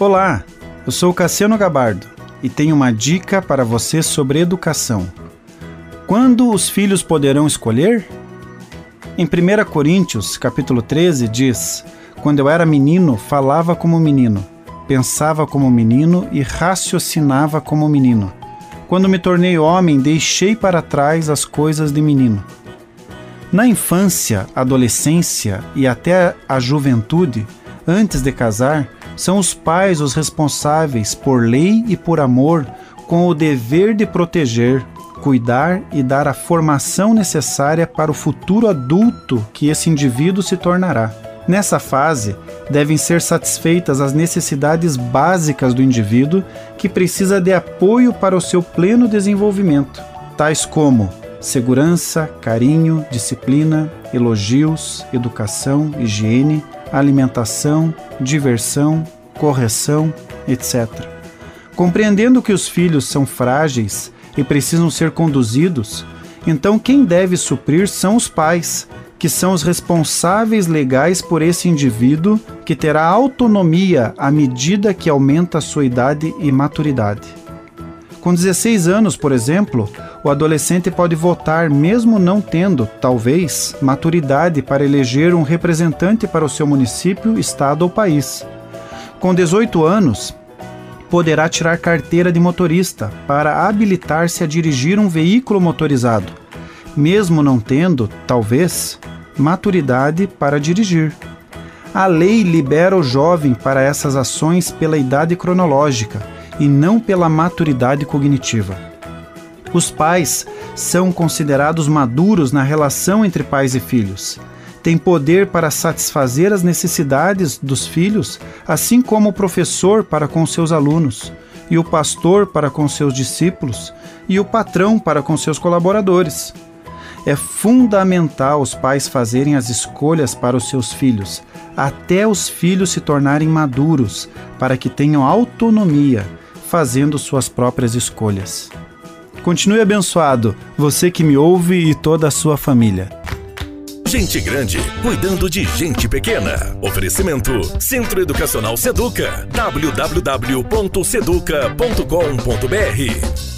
Olá, eu sou Cassiano Gabardo e tenho uma dica para você sobre educação. Quando os filhos poderão escolher? Em 1 Coríntios, capítulo 13, diz: Quando eu era menino, falava como menino, pensava como menino e raciocinava como menino. Quando me tornei homem, deixei para trás as coisas de menino. Na infância, adolescência e até a juventude, antes de casar, são os pais os responsáveis, por lei e por amor, com o dever de proteger, cuidar e dar a formação necessária para o futuro adulto que esse indivíduo se tornará. Nessa fase, devem ser satisfeitas as necessidades básicas do indivíduo que precisa de apoio para o seu pleno desenvolvimento, tais como segurança, carinho, disciplina, elogios, educação, higiene, alimentação, diversão, correção, etc. Compreendendo que os filhos são frágeis e precisam ser conduzidos, então quem deve suprir são os pais, que são os responsáveis legais por esse indivíduo que terá autonomia à medida que aumenta a sua idade e maturidade. Com 16 anos, por exemplo, o adolescente pode votar mesmo não tendo, talvez, maturidade para eleger um representante para o seu município, estado ou país. Com 18 anos, poderá tirar carteira de motorista para habilitar-se a dirigir um veículo motorizado, mesmo não tendo, talvez, maturidade para dirigir. A lei libera o jovem para essas ações pela idade cronológica e não pela maturidade cognitiva. Os pais são considerados maduros na relação entre pais e filhos. Têm poder para satisfazer as necessidades dos filhos, assim como o professor para com seus alunos, e o pastor para com seus discípulos, e o patrão para com seus colaboradores. É fundamental os pais fazerem as escolhas para os seus filhos, até os filhos se tornarem maduros, para que tenham autonomia, fazendo suas próprias escolhas. Continue abençoado, você que me ouve e toda a sua família. Gente grande cuidando de gente pequena. Oferecimento Centro Educacional Seduca. www.seduca.com.br